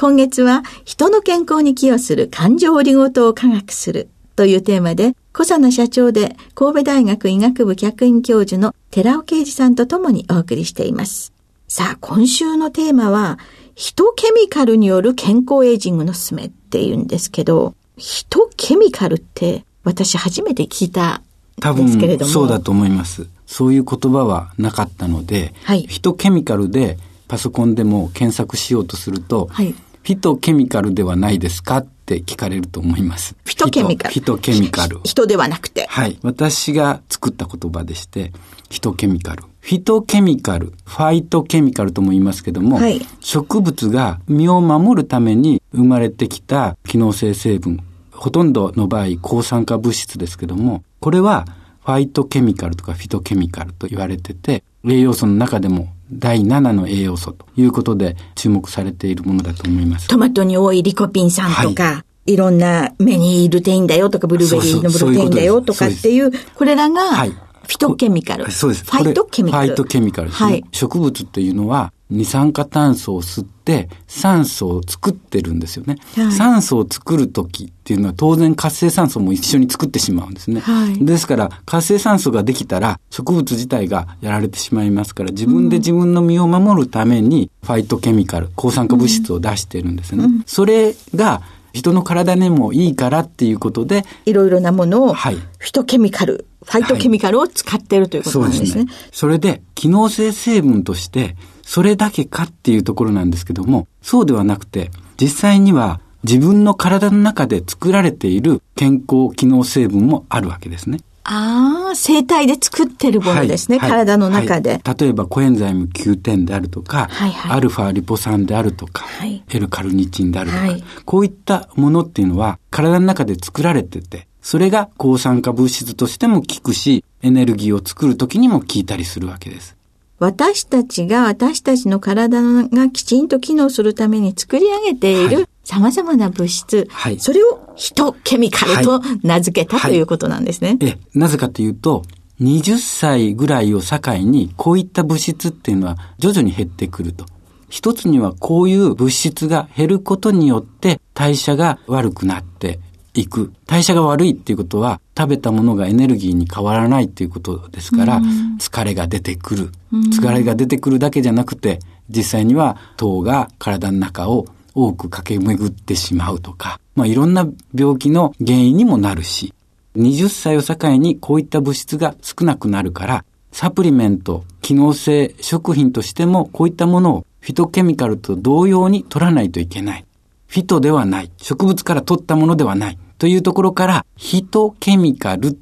今月は人の健康に寄与する感情オリゴ糖を科学するというテーマで、小佐野社長で神戸大学医学部客員教授の寺尾啓治さんと共にお送りしています。さあ、今週のテーマは、ヒトケミカルによる健康エイジングのすすめっていうんですけど、ヒトケミカルって私初めて聞いた多分そうだと思います。そういう言葉はなかったので、はい、ヒトケミカルでパソコンでも検索しようとすると、はい、フィトケミカルではないですかって聞かれると思います。フィトケミカル。フィトケミカル。人ではなくて。はい。私が作った言葉でして、フィトケミカル。フィトケミカル、ファイトケミカルとも言いますけども、はい、植物が身を守るために生まれてきた機能性成分、ほとんどの場合抗酸化物質ですけども、これはファイトケミカルとかフィトケミカルと言われてて、栄養素の中でも第7の栄養素ということで注目されているものだと思います。トマトに多いリコピン酸とか、はい、いろんな目にルテインだよとか、ブルーベリーのブルーテインだよとかっていう、これらが、はいフィトケミカル。そうです。ファイトケミカル。ファイトケミカルね。はい、植物っていうのは、二酸化炭素を吸って酸素を作ってるんですよね。はい、酸素を作る時っていうのは当然活性酸素も一緒に作ってしまうんですね。はい、ですから活性酸素ができたら植物自体がやられてしまいますから自分で自分の身を守るためにファイトケミカル、抗酸化物質を出してるんですね。うん、それが人の体にもいいからっていうことで。いろいろなものを、はい、フィトケミカル、ファイトケミカルを使っているということなんですね。そうですね。それで、機能性成分として、それだけかっていうところなんですけども、そうではなくて、実際には自分の体の中で作られている健康機能成分もあるわけですね。ああ、生体で作ってるものですね、はい、体の中で、はい、例えばコエンザイム9点であるとか、はいはい、アルファリポ酸であるとか、はい、L カルニチンであるとか、こういったものっていうのは体の中で作られてて、それが抗酸化物質としても効くし、エネルギーを作るときにも効いたりするわけです。私たちが私たちの体がきちんと機能するために作り上げている様々な物質、はい、それをヒトケミカルと名付けた、はい、ということなんですね。え、なぜかというと、20歳ぐらいを境にこういった物質っていうのは徐々に減ってくると。一つにはこういう物質が減ることによって代謝が悪くなっていく。代謝が悪いっていうことは、食べたものがエネルギーに変わらないっていうことですから、疲れが出てくる。疲れが出てくるだけじゃなくて、実際には糖が体の中を多く駆け巡ってしまうとか、まあいろんな病気の原因にもなるし、20歳を境にこういった物質が少なくなるから、サプリメント、機能性食品としてもこういったものをフィトケミカルと同様に取らないといけない。フィトではない。植物から取ったものではない。というところから、ヒトケミカル、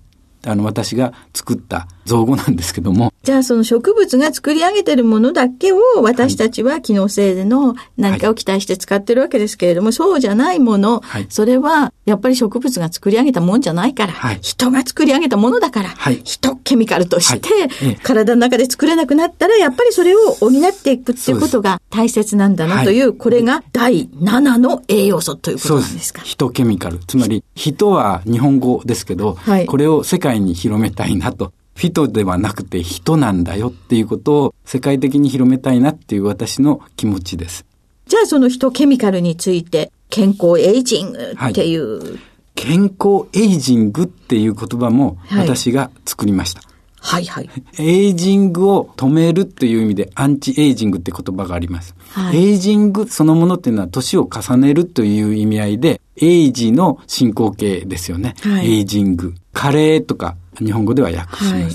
あの、私が作った造語なんですけども。じゃあその植物が作り上げてるものだけを私たちは機能性の何かを期待して使ってるわけですけれども、はい、そうじゃないもの、はい、それはやっぱり植物が作り上げたもんじゃないから、はい、人が作り上げたものだから、はい、人ケミカルとして、体の中で作れなくなったら、やっぱりそれを補っていくっていうことが大切なんだなという、これが第7の栄養素ということなんですか？ヒトケミカル。つまり、人は日本語ですけど、これを世界に広めたいなと。フィトではなくて人なんだよっていうことを世界的に広めたいなっていう私の気持ちです。じゃあそのヒトケミカルについて健康エイジングっていう、はい、健康エイジングっていう言葉も私が作りました。はいはい。エイジングを止めるっていう意味でアンチエイジングって言葉があります。はい、エイジングそのものっていうのは年を重ねるという意味合いで、エイジの進行形ですよね。はい、エイジング。加齢とか日本語では訳します。はい、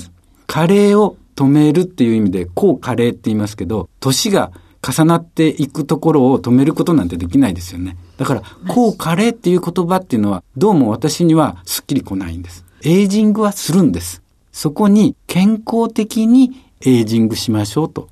加齢を止めるっていう意味で、抗加齢って言いますけど、年が重なっていくところを止めることなんてできないですよね。だから、抗加齢っていう言葉っていうのは、どうも私にはすっきりこないんです。エイジングはするんです。そこに健康的にエイジングしましょうと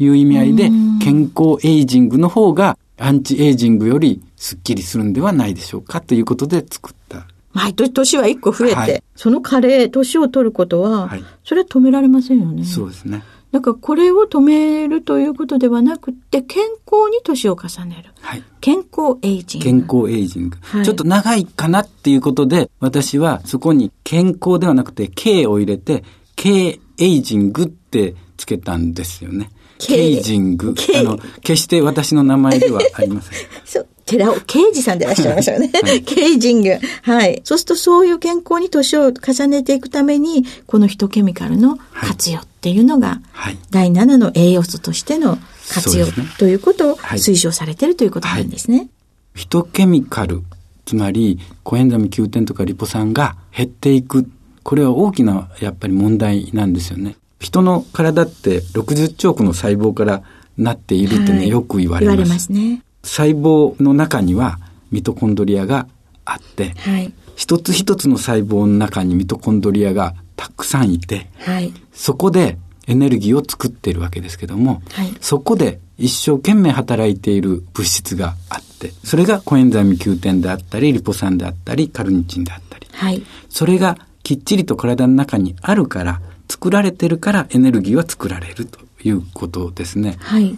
いう意味合いで、健康エイジングの方がアンチエイジングよりスッキリするんではないでしょうかということで作った毎年年は一個増えて、はい、その加齢、年を取ることは、はい、それは止められませんよね。そうですね。だからこれを止めるということではなくて、健康に年を重ねる。はい、健康エイジング。健康エイジング、はい、ちょっと長いかなっていうことで、私はそこに健康ではなくて、K を入れて、K エイジングってつけたんですよね。ケイジング。あの、決して私の名前ではありません。そう。寺尾刑事さんでいらっしゃいましたよね。はい、ケイジング。はい。そうするとそういう健康に年を重ねていくために、このヒトケミカルの活用っていうのが、はい、第7の栄養素としての活用、ね、ということを推奨されているということなんですね。はい、ヒトケミカル、つまり、コエンザミ Q 点とかリポ酸が減っていく。これは大きなやっぱり問題なんですよね。人の体って60兆個の細胞からなっているってね、はい、よく言われます。言われますね。細胞の中にはミトコンドリアがあって、はい、一つ一つの細胞の中にミトコンドリアがたくさんいて、はい、そこでエネルギーを作っているわけですけども、はい、そこで一生懸命働いている物質があって、それがコエンザイム Q10 であったり、リポ酸であったり、カルニチンであったり、はい、それがきっちりと体の中にあるから、作られてるからエネルギーは作られるということですね。はい。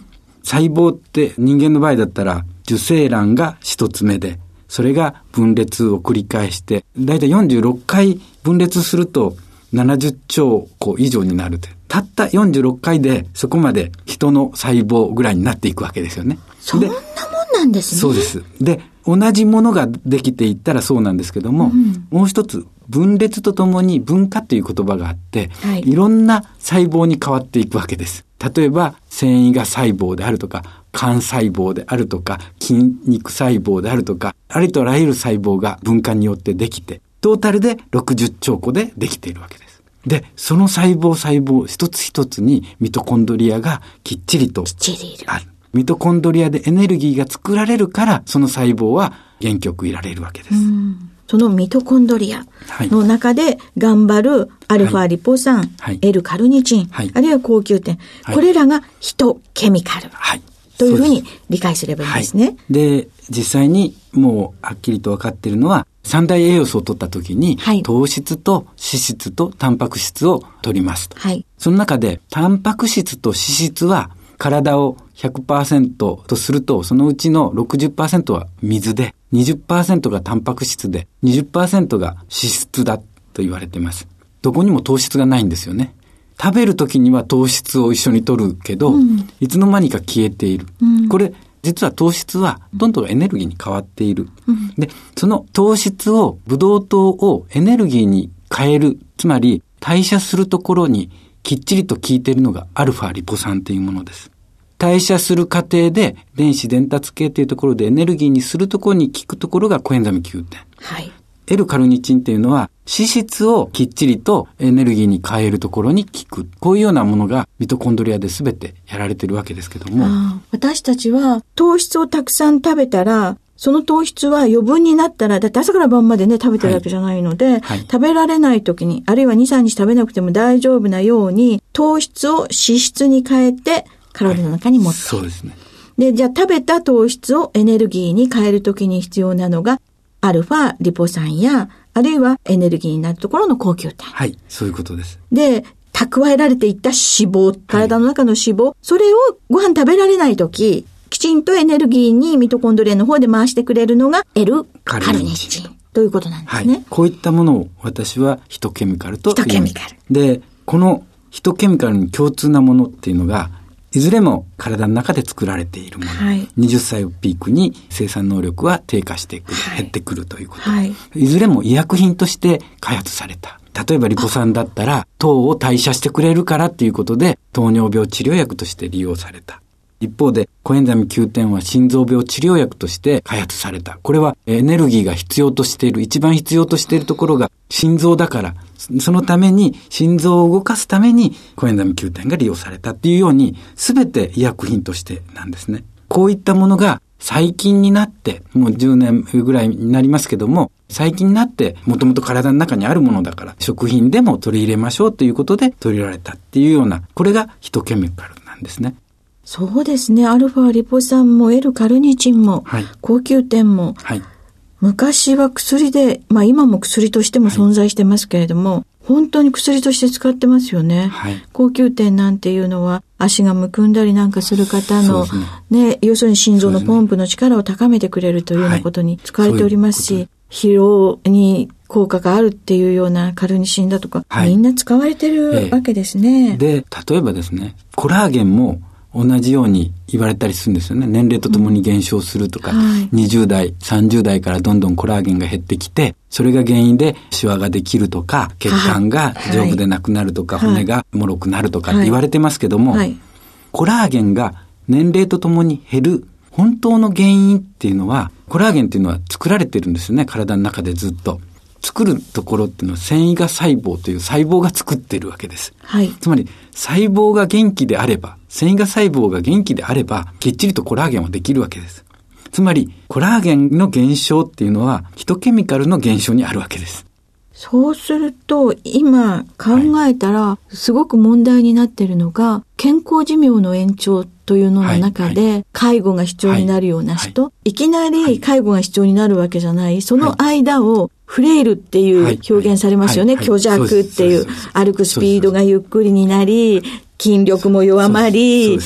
細胞って人間の場合だったら受精卵が一つ目で、それが分裂を繰り返して、だいたい46回分裂すると70兆個以上になるたった46回でそこまで人の細胞ぐらいになっていくわけですよね。そんなもんなんですね。そうです。で、同じものができていったらそうなんですけども、うん、もう一つ分裂とともに文化という言葉があって、はい、いろんな細胞に変わっていくわけです。例えば、繊維が細胞であるとか、肝細胞であるとか、筋肉細胞であるとか、ありとあらゆる細胞が分化によってできて、トータルで60兆個でできているわけです。で、その細胞細胞一つ一つにミトコンドリアがきっちりとある。ミトコンドリアでエネルギーが作られるから、その細胞は元気よくいられるわけです。そのミトコンドリアの中で頑張るアルファリポ酸、はい、L カルニチン、はい、あるいは高級点、はい、これらがヒトケミカル。というふうに理解すればいいんですね。で実際にもうはっきりと分かっているのは、三大栄養素を取った時に、糖質と脂質とタンパク質を取りますと。はい、その中で、タンパク質と脂質は体を100%とすると、そのうちの60%は水で、20%がタンパク質で、20%が脂質だと言われています。どこにも糖質がないんですよね。食べる時には糖質を一緒に取るけど、うん、いつの間にか消えている。うん、これ、実は糖質はどんどんエネルギーに変わっている。うん、で、その糖質を、ブドウ糖をエネルギーに変える。つまり、代謝するところにきっちりと効いているのがアルファリポ酸というものです。代謝する過程で電子伝達系というところでエネルギーにするところに効くところがコエンザミ Q 点。はい。L カルニチンっていうのは脂質をきっちりとエネルギーに変えるところに効く。こういうようなものがミトコンドリアで全てやられてるわけですけども。私たちは糖質をたくさん食べたらその糖質は余分になったら、だって朝から晩までね、食べてるわけじゃないので、はいはい、食べられない時に、あるいは2、3日食べなくても大丈夫なように、糖質を脂質に変えて、体の中に持って、そうですね。で、じゃあ食べた糖質をエネルギーに変えるときに必要なのが、アルファリポ酸や、あるいはエネルギーになるところの高級点。はい、そういうことです。で、蓄えられていった脂肪、体の中の脂肪、はい、それをご飯食べられないとき、きちんとエネルギーにミトコンドリアの方で回してくれるのが L カルニチン。ということなんですね。はい、こういったものを私はヒトケミカルとヒトケミカル。で、このヒトケミカルに共通なものっていうのが、いずれも体の中で作られているもの。はい、20歳をピークに生産能力は低下してくる、はい、減ってくるということ、はい。いずれも医薬品として開発された。例えばリポ酸だったら、糖を代謝してくれるからっていうことで、糖尿病治療薬として利用された。一方で、コエンザミ Q10 は心臓病治療薬として開発された。これはエネルギーが必要としている、一番必要としているところが心臓だから、そのために心臓を動かすためにコエンザミ Q10 が利用されたっていうように、すべて医薬品としてなんですね。こういったものが最近になって、もう10年ぐらいになりますけども、最近になって、もともと体の中にあるものだから、食品でも取り入れましょうということで取り入れられたっていうような、これがヒトケミカルなんですね。そうですね。アルファリポ酸も L カルニチンも、はい、高級点も、はい、昔は薬で、まあ今も薬としても存在してますけれども、はい、本当に薬として使ってますよね。はい、高級点なんていうのは足がむくんだりなんかする方の、ね、ね、要するに心臓のポンプの力を高めてくれるというようなことに使われておりますし、疲労に効果があるっていうようなカルニシンだとか、はい、みんな使われてるわけですね。で、例えばですね、コラーゲンも同じように言われたりするんですよね。年齢とともに減少するとか、うんはい、20代、30代からどんどんコラーゲンが減ってきて、それが原因でシワができるとか、血管が丈夫でなくなるとか、はい、骨が脆くなるとかって言われてますけども、はい、コラーゲンが年齢とともに減る本当の原因っていうのは、コラーゲンっていうのは作られてるんですよね、体の中でずっと。作るところっていうのは繊維が細胞という細胞が作っているわけです。はい。つまり細胞が元気であれば、繊維が細胞が元気であれば、きっちりとコラーゲンはできるわけです。つまり、コラーゲンの減少っていうのは、ヒトケミカルの減少にあるわけです。そうすると、今考えたら、すごく問題になっているのが、健康寿命の延長というのの中で、介護が必要になるような人、い。きなり介護が必要になるわけじゃない、その間をフレイルっていう表現されますよね。虚弱っていう。歩くスピードがゆっくりになり、筋力も弱まり、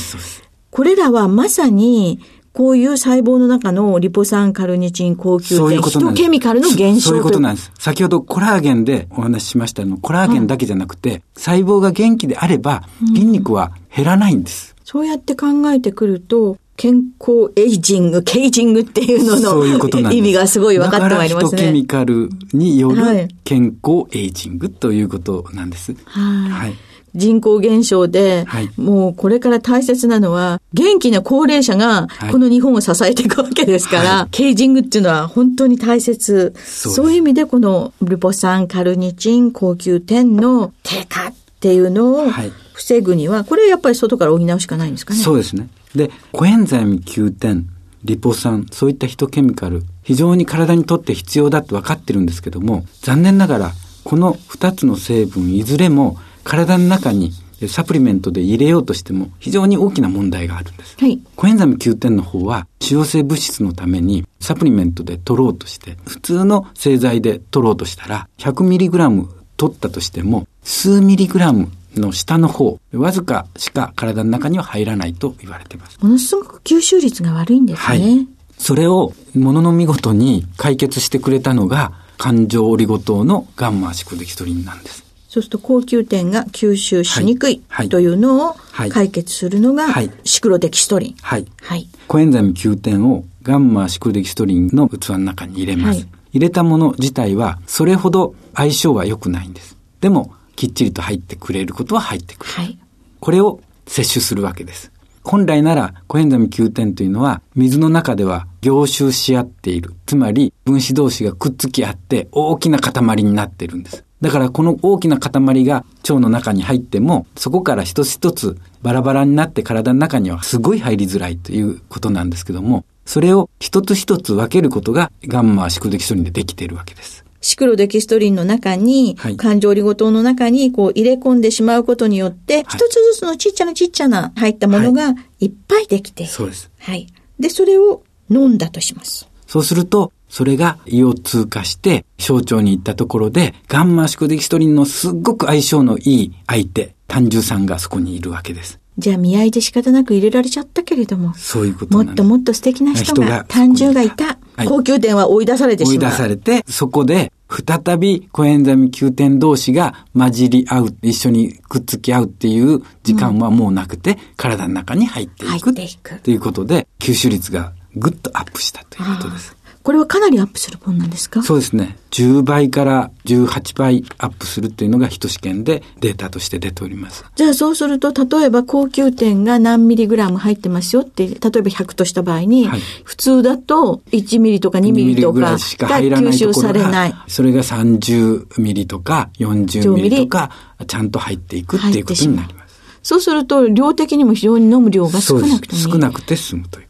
これらはまさに、こういう細胞の中のリポ酸カルニチンコーQ10、ヒトケミカルの減少そういうことなんです。先ほどコラーゲンでお話ししましたの、コラーゲンだけじゃなくて、細胞が元気であれば、筋肉は減らないんです。うん、そうやって考えてくると、健康エイジング、ケイジングっていうのの意味がすごい分かってまいりますね。ケミカルによる健康エイジングということなんです。はい。はい人口減少で、はい、もうこれから大切なのは、元気な高齢者がこの日本を支えていくわけですから、はい、ケイジングっていうのは本当に大切。そういう意味でこのリポ酸、カルニチン、コーQ10の低下っていうのを防ぐには、これやっぱり外から補うしかないんですかね。そうですね。で、コエンザイム Q10、リポ酸、そういったヒトケミカル、非常に体にとって必要だって分かってるんですけども、残念ながら、この2つの成分いずれも体の中にサプリメントで入れようとしても非常に大きな問題があるんです。はい、コエンザム Q10 の方は腫瘍性物質のためにサプリメントで取ろうとして、普通の製剤で取ろうとしたら 100mg 取ったとしても数ミリグラムの下の方、わずかしか体の中には入らないと言われています。ものすごく吸収率が悪いんですね。はい。それをものの見事に解決してくれたのが、環状オリゴ糖のガンマアシコデキストリンなんです。そうすると高級点が吸収しにくい、というのを解決するのがシクロデキストリン。はい。はい。コエンザイム Q 点をガンマシクロデキストリンの器の中に入れます。はい、入れたもの自体はそれほど相性は良くないんです。でもきっちりと入ってくれることは入ってくる。はい、これを摂取するわけです。本来なら、コエンザミ Q 点というのは、水の中では凝集し合っている。つまり、分子同士がくっつき合って、大きな塊になってるんです。だから、この大きな塊が腸の中に入っても、そこから一つ一つバラバラになって体の中にはすごい入りづらいということなんですけども、それを一つ一つ分けることがガンマシクロデキストリンでできているわけです。シクロデキストリンの中に、はい、環状オリゴ糖の中にこう入れ込んでしまうことによって、一、つずつのちっちゃなちっちゃな入ったものがいっぱいできている。そうです。はい。で、それを飲んだとします。そうすると、それが胃を通過して、小腸に行ったところで、ガンマシクデキストリンのすっごく相性のいい相手、胆汁酸がそこにいるわけです。じゃあ見合いで仕方なく入れられちゃったけれども。そういうこともっともっと素敵な人が、単純がいた。はい、高級店は追い出されてしまう。追い出されて、そこで、再びコエンザミ Q 点同士が混じり合う、一緒にくっつき合うっていう時間はもうなくて、うん、体の中に入っていく。入っていく。ということで、吸収率がぐっとアップしたということです。これはかなりアップするもんなんですか？そうですね。10倍から18倍アップするっていうのが一試験でデータとして出ております。じゃあそうすると、例えば高級点が何ミリグラム入ってますよって、例えば100とした場合に、はい、普通だと1ミリとか2ミリとかが吸収されない。それが30ミリとか40ミリとか、ちゃんと入っていくっていうことになります。そうすると、量的にも非常に飲む量が少なくてもいい。少なくて済むという。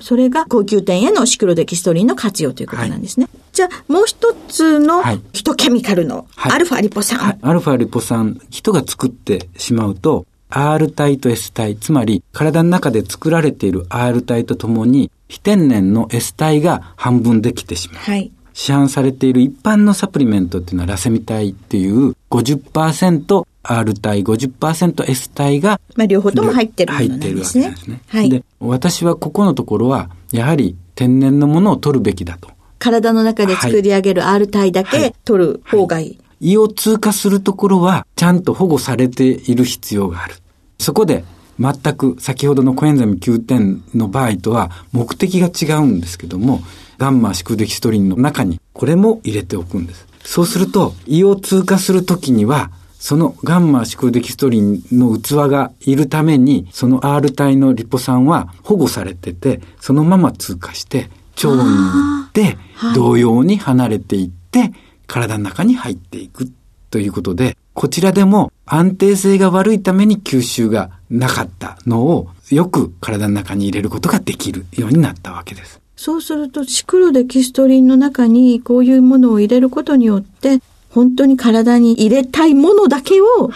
それが高級店へのシクロデキストリンの活用ということなんですね。はい、じゃあ、もう一つのヒトケミカルのアルファリポ酸、はい、アルファリポ酸、人が作ってしまうと、R 体と S 体、つまり体の中で作られている R 体とともに、非天然の S 体が半分できてしまう。はい、市販されている一般のサプリメントっていうのはラセミ体っていう50% R 体、50% S 体が、まあ両方とも入ってる、ね、入ってるわけですね。はい。で、私はここのところは、やはり天然のものを取るべきだと。体の中で作り上げる R 体だけ取る方がいい。はいはい胃を通過するところは、ちゃんと保護されている必要がある。そこで、全く先ほどのコエンザミ9点の場合とは目的が違うんですけども、ガンマシクデキストリンの中にこれも入れておくんです。そうすると、胃を通過するときには、そのガンマシクロデキストリンの器がいるために、その R 体のリポ酸は保護されてて、そのまま通過して、腸に行って、同様に離れていって、体の中に入っていくということで、こちらでも安定性が悪いために吸収がなかったのをよく体の中に入れることができるようになったわけです。そうすると、シクロデキストリンの中にこういうものを入れることによって、本当に体に入れたいものだけを、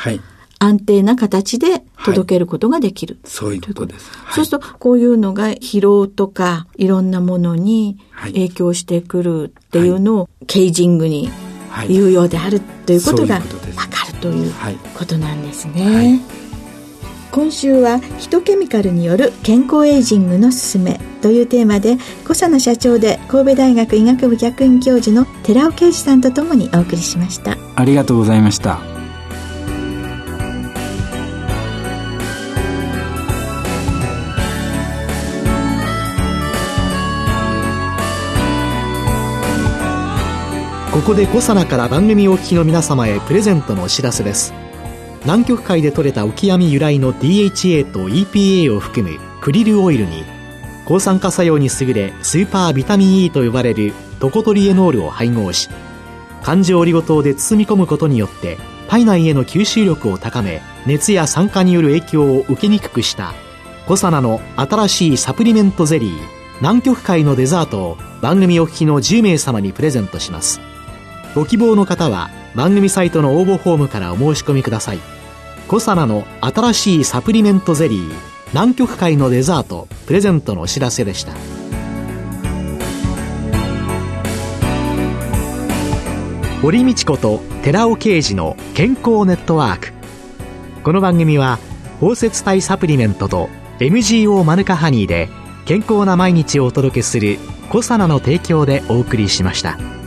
安定な形で届けることができる。はい、そういうことです。はい、そうすると、こういうのが疲労とか、いろんなものに影響してくるっていうのを、ケージングに有用であるということが分かるということなんですね。今週はヒトケミカルによる健康エイジングのすすめというテーマで小佐野社長で神戸大学医学部客員教授の寺尾啓二さんとともにお送りしました。ありがとうございました。ここで小佐奈から番組お聞きの皆様へプレゼントのお知らせです南極海で採れたオキアミ由来の DHA と EPA を含むクリルオイルに抗酸化作用に優れスーパービタミン E と呼ばれるトコトリエノールを配合し環状オリゴ糖で包み込むことによって体内への吸収力を高め熱や酸化による影響を受けにくくしたコサナの新しいサプリメントゼリー南極海のデザートを番組お聞きの10名様にプレゼントします。ご希望の方は番組サイトの応募フォームからお申し込みください。コサナの新しいサプリメントゼリー南極海のデザートプレゼントのお知らせでした。堀道子と寺尾啓二の健康ネットワーク。この番組は包摂体サプリメントと MGO マヌカハニーで健康な毎日をお届けするコサナの提供でお送りしました。